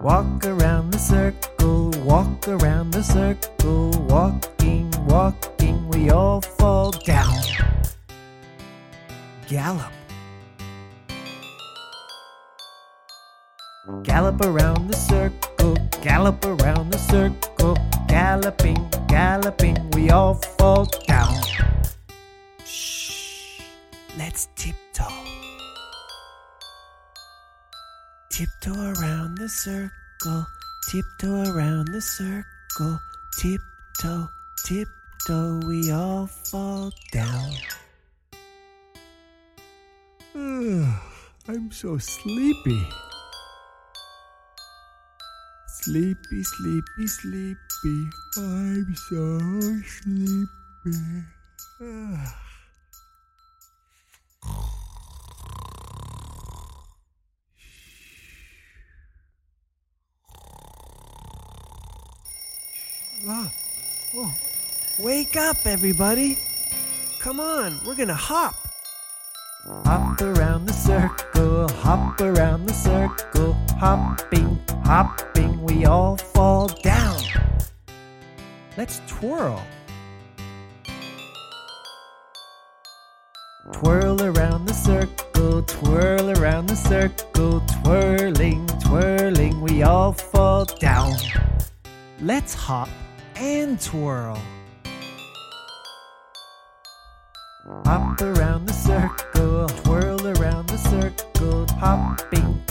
Walk around the circle, walk around the circle, walking, walking, we all fall down. Gallop. Gallop around the circle, gallop around the circle, galloping, galloping, we all fall down. Shh, let's tiptoe. Tiptoe around the circle, tiptoe around the circle, tiptoe, tiptoe, we all fall down. I'm so sleepy. Sleepy, sleepy, sleepy. I'm so sleepy. Oh, wake up, everybody! Come on, we're gonna hop. Hop around the circle, hop around the circle, hopping, hopping, we all fall down. Let's twirl. Twirl around the circle, twirl around the circle, twirling, twirling, we all fall down. Let's hop and twirl. Hop around the circle, twirl around the circle, hopping,